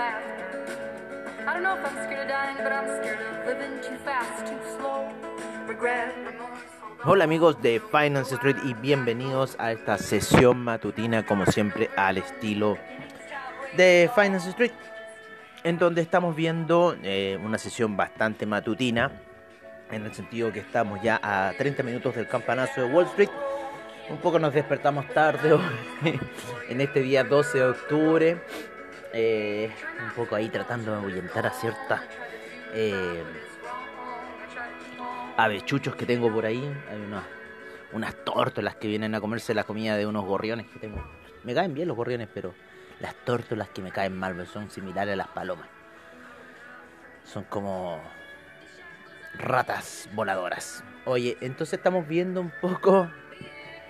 Laughter. I don't know if I'm scared of dying, but I'm scared of living too fast, too slow. Regret. Hola amigos de Finance Street y bienvenidos a esta sesión matutina como siempre al estilo de Finance Street en donde estamos viendo eh, una sesión bastante matutina en el sentido que estamos ya a 30 minutos del campanazo de Wall Street un poco nos despertamos tarde hoy, en este día 12 de octubre eh, un poco ahí tratando de ahuyentar a ciertas eh, avechuchos que tengo por ahí. Hay unas, unas tórtolas que vienen a comerse la comida de unos gorriones que tengo. Me caen bien los gorriones, pero las tórtolas que me caen mal son similares a las palomas. Son como ratas voladoras. Oye, entonces estamos viendo un poco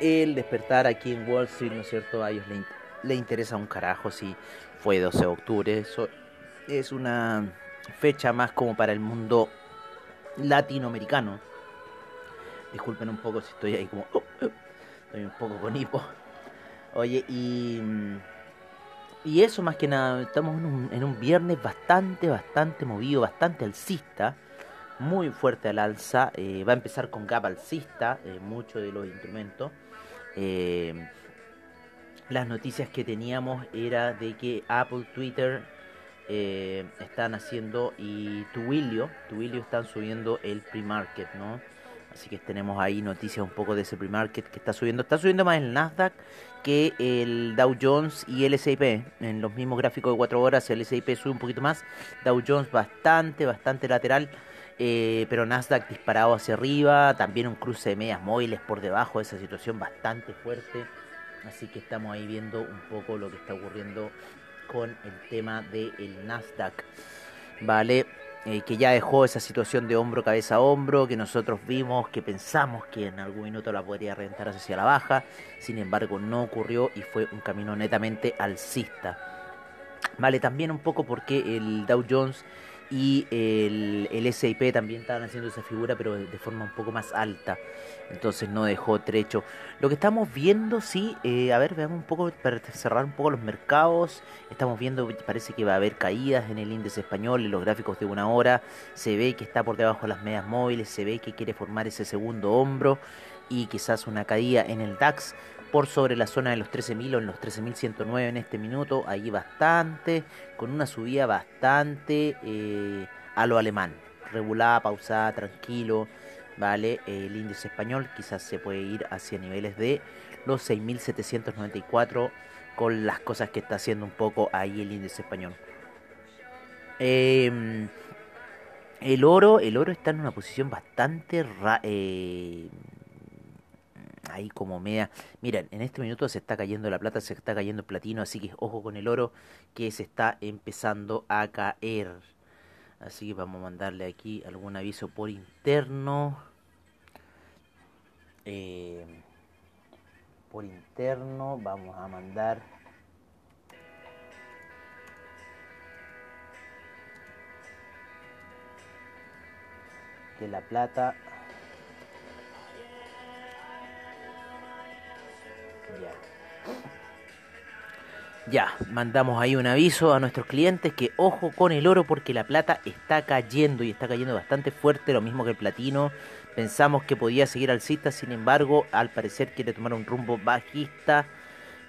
el despertar aquí en Wall Street, ¿no es cierto? A ellos le, in- le interesa un carajo si fue 12 de octubre. Eso es una fecha más como para el mundo latinoamericano. Disculpen un poco si estoy ahí como... oh, oh, estoy un poco con hipo. Oye, y... mm, Y eso más que nada, estamos en un, en un viernes bastante, bastante movido, bastante alcista. Muy fuerte al alza. eh, va a empezar con gap alcista, eh, muchos de los instrumentos. Eh, las noticias que teníamos era de que Apple, Twitter eh, están haciendo y Twilio, Twilio están subiendo el pre-market, ¿no? Así que tenemos ahí noticias un poco de ese pre-market que está subiendo. Está subiendo más el Nasdaq que el Dow Jones y el S&P. En los mismos gráficos de 4 horas el S&P sube un poquito más. Dow Jones bastante, bastante lateral. eh, pero Nasdaq disparado hacia arriba. También un cruce de medias móviles por debajo de esa situación bastante fuerte. Así que estamos ahí viendo un poco lo que está ocurriendo con el tema del Nasdaq. Vale, Eh, que ya dejó esa situación de hombro, cabeza a hombro, que nosotros vimos, que pensamos que en algún minuto la podría reventar hacia la baja. Sin embargo, no ocurrió y fue un camino netamente alcista. Vale, también un poco porque el Dow Jones y el, el S&P también estaban haciendo esa figura, pero de forma un poco más alta. Entonces no dejó trecho. Lo que estamos viendo, sí, eh, a ver, veamos un poco, para cerrar un poco los mercados. Estamos viendo, parece que va a haber caídas en el índice español, en los gráficos de una hora. Se ve que está por debajo de las medias móviles, se ve que quiere formar ese segundo hombro y quizás una caída en el DAX por sobre la zona de los 13.000 o en los 13.109 en este minuto. Ahí bastante, con una subida bastante eh, a lo alemán. Regulada, pausada, tranquilo. Vale, el índice español quizás se puede ir hacia niveles de los 6.794 con las cosas que está haciendo un poco ahí el índice español. Em, el oro, el oro está en una posición bastante eh, ahí como media. Miren, en este minuto se está cayendo la plata, se está cayendo platino, así que ojo con el oro que se está empezando a caer. Así que vamos a mandarle aquí algún aviso por interno. Eh, por interno vamos a mandar que la plata ya mandamos ahí un aviso a nuestros clientes que ojo con el oro porque la plata está cayendo y está cayendo bastante fuerte, lo mismo que el platino. Pensamos que podía seguir alcista, sin embargo, al parecer quiere tomar un rumbo bajista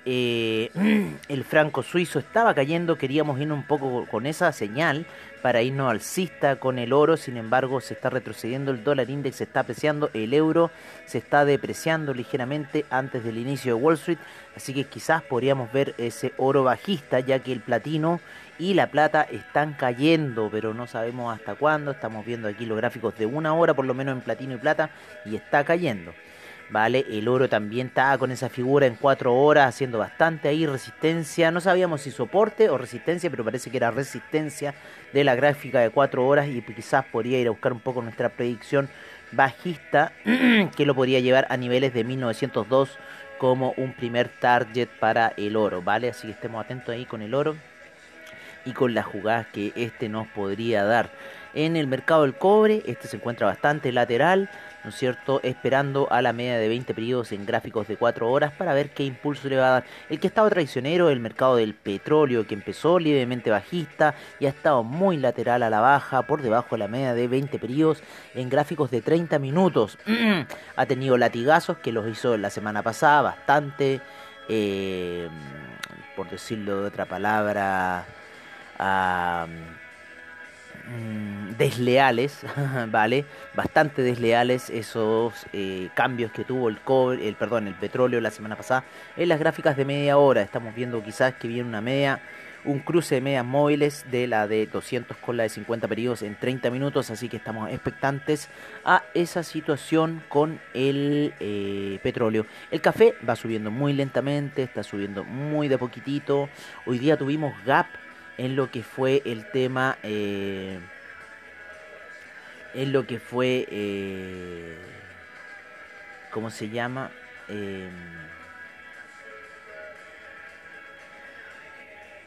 eh, el franco suizo estaba cayendo, queríamos irnos un poco con esa señal para irnos alcista con el oro, sin embargo se está retrocediendo, el dólar index se está apreciando, el euro se está depreciando ligeramente antes del inicio de Wall Street, así que quizás podríamos ver ese oro bajista, ya que el platino y la plata están cayendo, pero no sabemos hasta cuándo, estamos viendo aquí los gráficos de una hora por lo menos en platino y plata y está cayendo. ¿Vale? El oro también estaba con esa figura en cuatro horas, haciendo bastante ahí resistencia. No sabíamos si soporte o resistencia, pero parece que era resistencia de la gráfica de cuatro horas y quizás podría ir a buscar un poco nuestra predicción bajista que lo podría llevar a niveles de 1902 como un primer target para el oro, ¿vale? Así que estemos atentos ahí con el oro y con las jugadas que este nos podría dar. En el mercado del cobre, este se encuentra bastante lateral, ¿no es cierto? Esperando a la media de 20 periodos en gráficos de 4 horas para ver qué impulso le va a dar. El que estaba traicionero, el mercado del petróleo, que empezó levemente bajista y ha estado muy lateral a la baja, por debajo de la media de 20 periodos en gráficos de 30 minutos. ha tenido latigazos que los hizo la semana pasada, bastante, eh, por decirlo de otra palabra, Mm, desleales, ¿vale? Bastante desleales esos eh, cambios que tuvo el cobre, el perdón, el petróleo la semana pasada. En las gráficas de media hora estamos viendo quizás que viene una media, un cruce de medias móviles de la de 200 con la de 50 periodos en 30 minutos, así que estamos expectantes a esa situación con el eh, petróleo. El café va subiendo muy lentamente, está subiendo muy de poquitito. Hoy día tuvimos gap en lo que fue el tema, eh, en lo que fue, eh, ¿cómo se llama? Eh,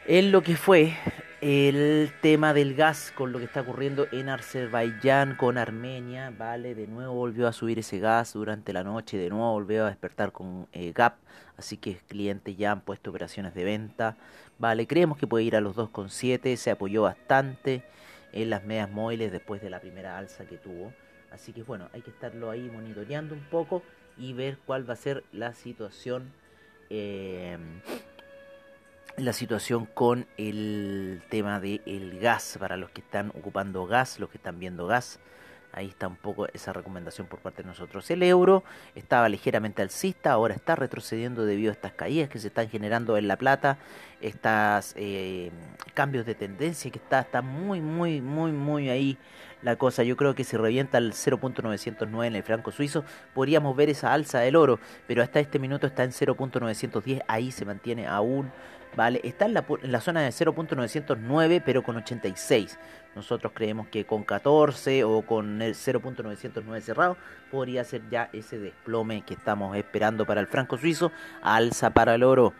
en lo que fue el tema del gas con lo que está ocurriendo en Azerbaiyán con Armenia, ¿vale? De nuevo volvió a subir ese gas durante la noche, de nuevo volvió a despertar con eh, GAP, así que clientes ya han puesto operaciones de venta, ¿vale? Creemos que puede ir a los 2,7, se apoyó bastante en las medias móviles después de la primera alza que tuvo, así que bueno, hay que estarlo ahí monitoreando un poco y ver cuál va a ser la situación. Eh, la situación con el tema del el gas para los que están ocupando gas, los que están viendo gas. Ahí está un poco esa recomendación por parte de nosotros. El euro estaba ligeramente alcista, ahora está retrocediendo debido a estas caídas que se están generando en la plata, estos eh, cambios de tendencia que está, está muy, muy, muy, muy ahí la cosa. Yo creo que si revienta el 0.909 en el franco suizo, podríamos ver esa alza del oro, pero hasta este minuto está en 0.910, ahí se mantiene aún ¿vale? Está en la, en la zona de 0.909 pero con 86. Nosotros creemos que con 14 o con el 0.909 cerrado podría ser ya ese desplome que estamos esperando para el franco suizo, alza para el oro.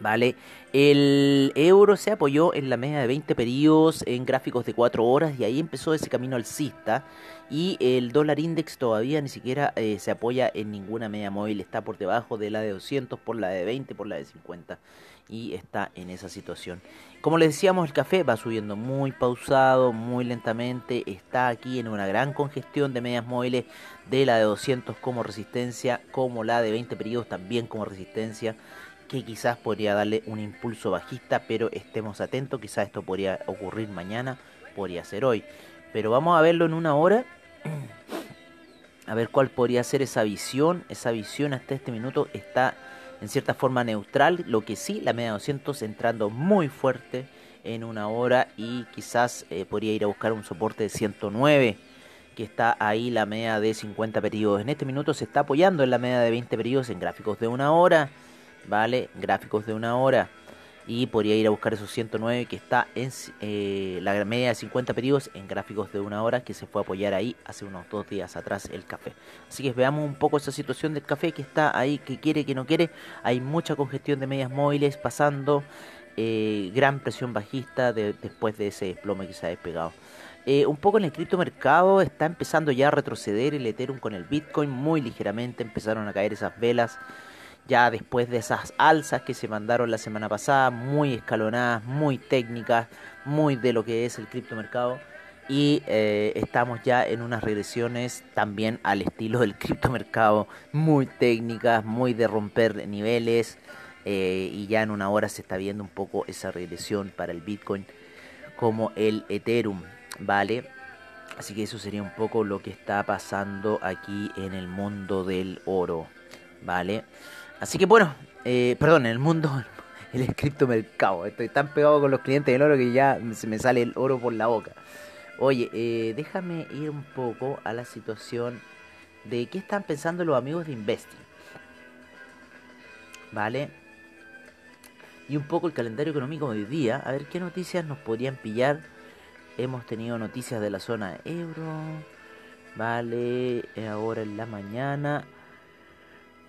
¿Vale? El euro se apoyó en la media de 20 periodos en gráficos de 4 horas y ahí empezó ese camino alcista. Y el dólar index todavía ni siquiera eh, se apoya en ninguna media móvil, está por debajo de la de 200, por la de 20, por la de 50 y está en esa situación. Como les decíamos, el café va subiendo muy pausado, muy lentamente, está aquí en una gran congestión de medias móviles de la de 200 como resistencia, como la de 20 periodos también como resistencia, que quizás podría darle un impulso bajista, pero estemos atentos, quizás esto podría ocurrir mañana, podría ser hoy. Pero vamos a verlo en una hora. A ver cuál podría ser esa visión. Esa visión hasta este minuto está en cierta forma neutral, lo que sí, la media 200 entrando muy fuerte en una hora y quizás eh, podría ir a buscar un soporte de 109 que está ahí la media de 50 periodos. En este minuto se está apoyando en la media de 20 periodos en gráficos de una hora, ¿vale? Gráficos de una hora y podría ir a buscar esos 109 que está en eh, la media de 50 periodos en gráficos de una hora que se fue a apoyar ahí hace unos dos días atrás el café. Así que veamos un poco esa situación del café que está ahí, que quiere, que no quiere. Hay mucha congestión de medias móviles pasando, eh, gran presión bajista después de ese desplome que se ha despegado. Eh, un poco en el criptomercado está empezando ya a retroceder el Ethereum con el Bitcoin muy ligeramente, empezaron a caer esas velas ya después de esas alzas que se mandaron la semana pasada, muy escalonadas, muy técnicas, muy de lo que es el criptomercado. Y eh, estamos ya en unas regresiones también al estilo del criptomercado, muy técnicas, muy de romper niveles, eh, y ya en una hora se está viendo un poco esa regresión para el Bitcoin como el Ethereum, ¿vale? Así que eso sería un poco lo que está pasando aquí en el mundo del oro, ¿vale? Así que bueno, eh, perdón, en el mundo, el criptomercado. Estoy tan pegado con los clientes del oro que ya se me sale el oro por la boca. Oye, eh, déjame ir un poco a la situación de qué están pensando los amigos de Investing. ¿Vale? Y un poco el calendario económico de hoy día. A ver qué noticias nos podrían pillar. Hemos tenido noticias de la zona euro. Vale, eh, ahora en la mañana.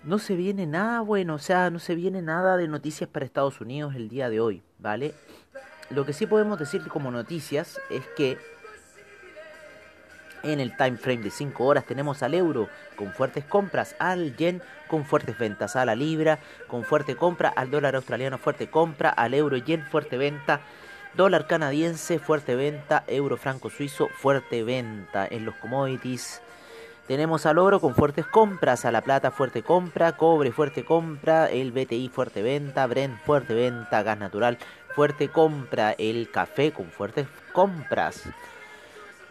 No se viene nada bueno, o sea, no se viene nada de noticias para Estados Unidos el día de hoy, ¿vale? Lo que sí podemos decir como noticias es que en el time frame de 5 horas tenemos al euro con fuertes compras, al yen con fuertes ventas, a la libra con fuerte compra, al dólar australiano fuerte compra, al euro yen fuerte venta, dólar canadiense fuerte venta, euro franco suizo fuerte venta en los commodities. Tenemos al oro con fuertes compras, a la plata fuerte compra, cobre fuerte compra, el BTI fuerte venta, Brent fuerte venta, gas natural fuerte compra, el café con fuertes compras.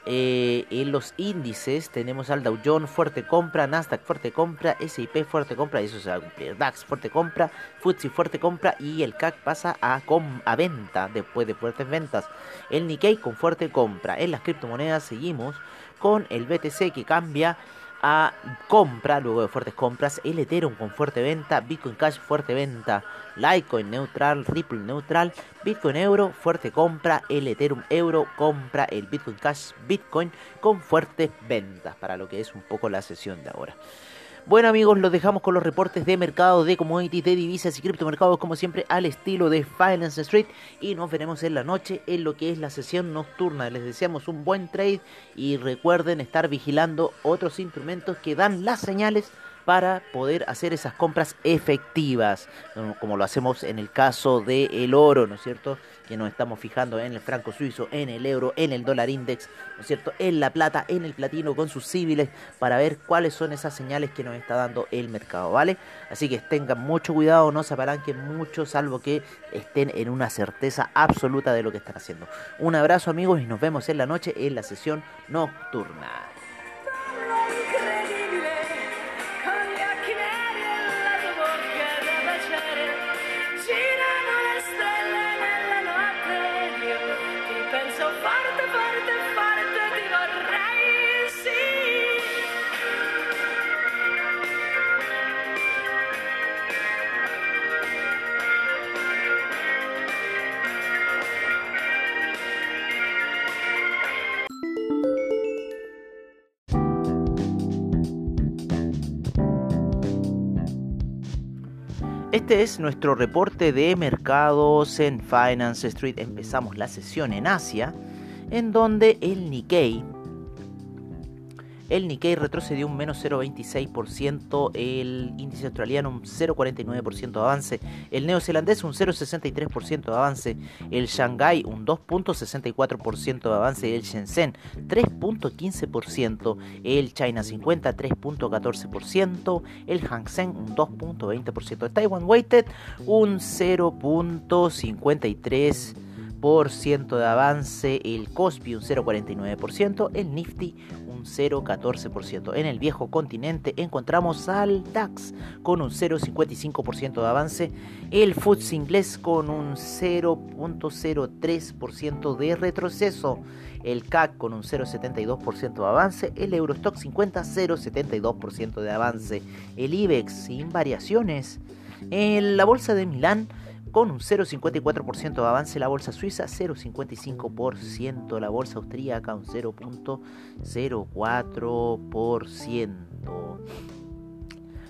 Eh, en los índices tenemos al Dow Jones fuerte compra, Nasdaq fuerte compra, S&P fuerte compra, y eso se va a cumplir, DAX fuerte compra, FTSE fuerte compra y el CAC pasa a, a venta después de fuertes ventas. El Nikkei con fuerte compra. En las criptomonedas seguimos con el BTC que cambia a compra, luego de fuertes compras, el Ethereum con fuerte venta, Bitcoin Cash fuerte venta, Litecoin neutral, Ripple neutral, Bitcoin Euro fuerte compra, el Ethereum Euro compra, el Bitcoin Cash Bitcoin con fuertes ventas, para lo que es un poco la sesión de ahora. Bueno amigos, los dejamos con los reportes de mercado, de commodities, de divisas y criptomercados como siempre al estilo de Finance Street y nos veremos en la noche en lo que es la sesión nocturna. Les deseamos un buen trade y recuerden estar vigilando otros instrumentos que dan las señales para poder hacer esas compras efectivas, como lo hacemos en el caso del oro, ¿no es cierto? Que nos estamos fijando en el franco suizo, en el euro, en el dólar index, ¿no es cierto? En la plata, en el platino, con sus civiles, para ver cuáles son esas señales que nos está dando el mercado, ¿vale? Así que tengan mucho cuidado, no se apalanquen mucho, salvo que estén en una certeza absoluta de lo que están haciendo. Un abrazo amigos y nos vemos en la noche en la sesión nocturna. Este es nuestro reporte de mercados en Finance Street. Empezamos la sesión en Asia, en donde el Nikkei el Nikkei retrocedió un menos 0,26%, el índice australiano un 0,49% de avance, el neozelandés un 0,63% de avance, el Shanghai un 2,64% de avance, el Shenzhen 3,15%, el China 50 3,14%, el Hang Seng un 2,20%, el Taiwan Weighted un 0,53% de avance, el Kospi un 0,49%, el Nifty un 0,14%. En el viejo continente encontramos al DAX con un 0,55% de avance, el FTSE inglés con un 0,03% de retroceso, el CAC con un 0,72% de avance, el Eurostock 50 0,72% de avance, el IBEX sin variaciones, en la bolsa de Milán con un 0,54% de avance la bolsa suiza, 0,55% la bolsa austríaca, un 0,04%.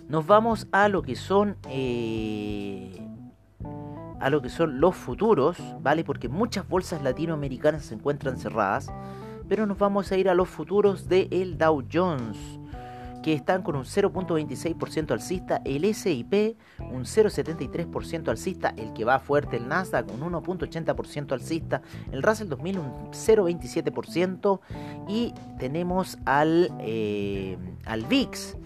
Nos vamos a lo que son eh, a lo que son los futuros, ¿vale? Porque muchas bolsas latinoamericanas se encuentran cerradas, pero nos vamos a ir a los futuros del el Dow Jones que están con un 0.26% alcista, el SIP un 0.73% alcista, el que va fuerte el Nasdaq un 1.80% alcista, el Russell 2000 un 0.27% y tenemos al, eh, al VIX,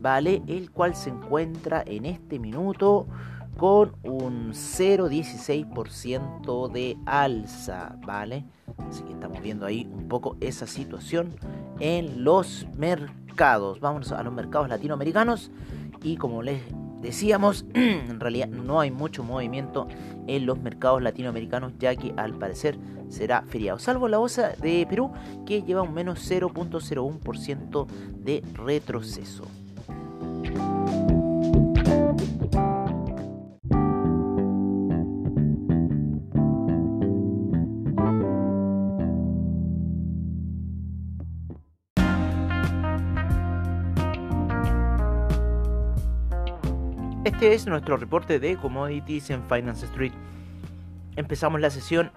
¿vale? El cual se encuentra en este minuto con un 0,16% de alza, ¿vale? Así que estamos viendo ahí un poco esa situación en los mercados. Vamos a los mercados latinoamericanos y como les decíamos, en realidad no hay mucho movimiento en los mercados latinoamericanos ya que al parecer será feriado, salvo la bolsa de Perú que lleva un menos 0.01% de retroceso. Este es nuestro reporte de commodities en Finance Street. Empezamos la sesión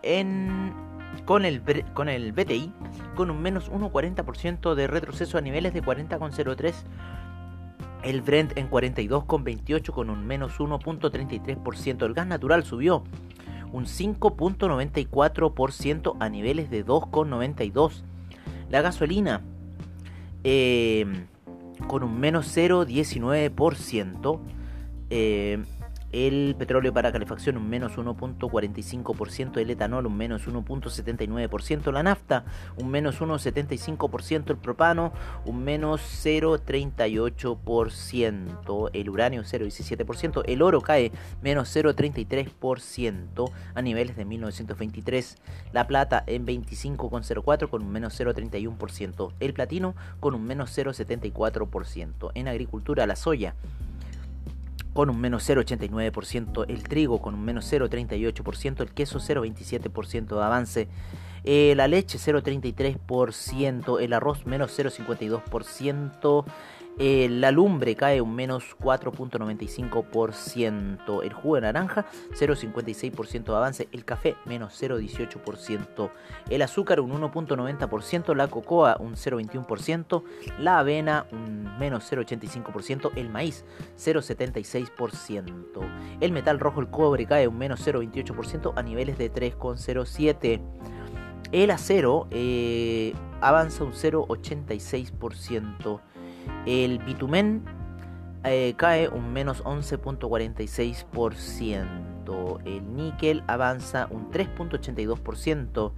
con, el, con el BTI con un menos 1,40% de retroceso a niveles de 40,03. El Brent en 42,28 con un menos 1,33%. El gas natural subió un 5,94% a niveles de 2,92. La gasolina eh, con un menos 0,19%. Eh, el petróleo para calefacción un menos 1.45%, el etanol un menos 1.79%, la nafta un menos 1.75%, el propano un menos 0.38%, el uranio 0.17%, el oro cae menos 0.33% a niveles de 1923, la plata en 25.04 con un menos 0.31%, el platino con un menos 0.74%, en agricultura la soya con un menos 0,89%, el trigo con un menos 0,38%, el queso 0,27% de avance, eh, la leche 0,33%, el arroz menos 0,52%, eh, la lumbre cae un menos 4.95%. El jugo de naranja 0.56% de avance. El café menos 0.18%. El azúcar un 1.90%. La cocoa un 0.21%. La avena un menos 0.85%. El maíz 0.76%. El metal rojo, el cobre cae un menos 0.28% a niveles de 3.07%. El acero eh, avanza un 0.86%. El bitumen eh, cae un menos 11.46%. El níquel avanza un 3.82%.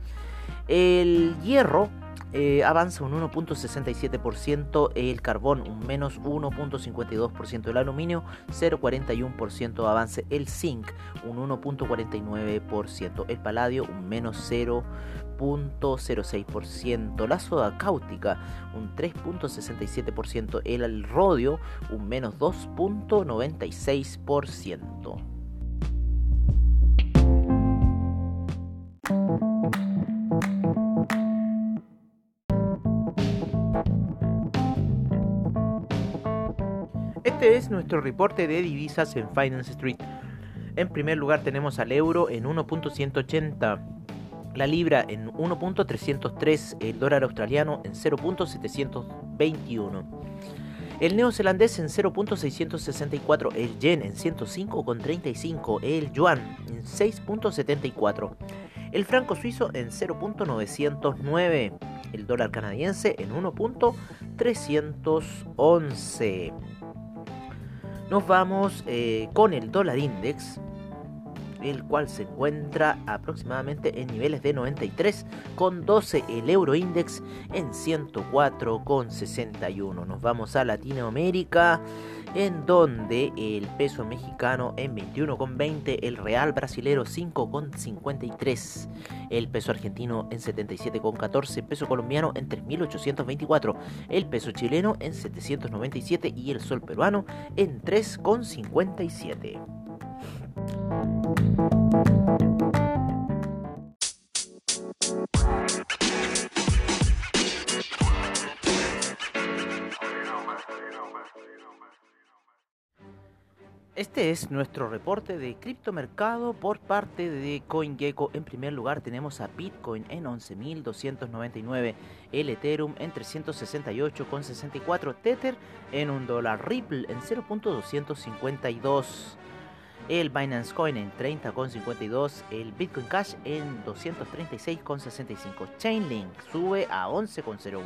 El hierro eh, avanza un 1.67%, el carbón un menos 1.52%, el aluminio 0.41% avance, el zinc un 1.49%, el paladio un menos 0.06%, la soda cáustica un 3.67%, el rodio un menos 2.96%. Este es nuestro reporte de divisas en Finance Street. En primer lugar tenemos al euro en 1.180, la libra en 1.303, el dólar australiano en 0.721. El neozelandés en 0.664, el yen en 105,35, el yuan en 6.74, el franco suizo en 0.909, el dólar canadiense en 1.311. Nos vamos eh, con el dólar index, el cual se encuentra aproximadamente en niveles de 93 con 12 el euro index en 104 con 61 nos vamos a Latinoamérica en donde el peso mexicano en 21 con 20 el real brasilero 5 con 53 el peso argentino en 77 con 14 peso colombiano en 3824 el peso chileno en 797 y el sol peruano en 3 con 57 este es nuestro reporte de criptomercado por parte de CoinGecko. En primer lugar tenemos a Bitcoin en 11.299, el Ethereum en 368,64, Tether en un dólar, Ripple en 0.252 el Binance Coin en 30,52, el Bitcoin Cash en 236,65, Chainlink sube a 11,01,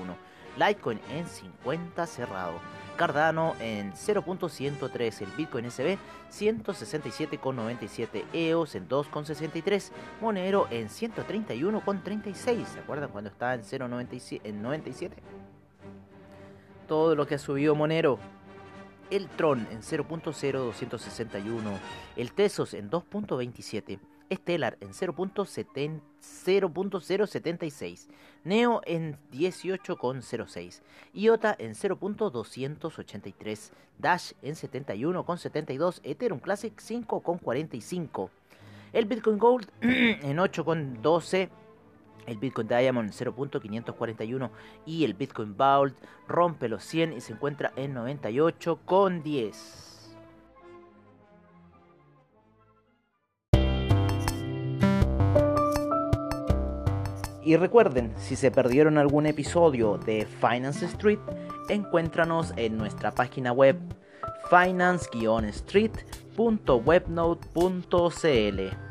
Litecoin en 50 cerrado, Cardano en 0.103, el Bitcoin SB 167,97, EOS en 2,63, Monero en 131,36. ¿Se acuerdan cuando estaba en 0.97? En 97? Todo lo que ha subido Monero. El Tron en 0.0261, el Tesos en 2.27, Stellar en 0.076, Neo en 18,06, IOTA en 0.283, Dash en 71,72, Ethereum Classic 5,45, el Bitcoin Gold en 8,12, el Bitcoin Diamond en 0.541 y el Bitcoin Vault rompe los 100 y se encuentra en 98,10. Y recuerden, si se perdieron algún episodio de Finance Street, encuéntranos en nuestra página web finance-street.webnote.cl,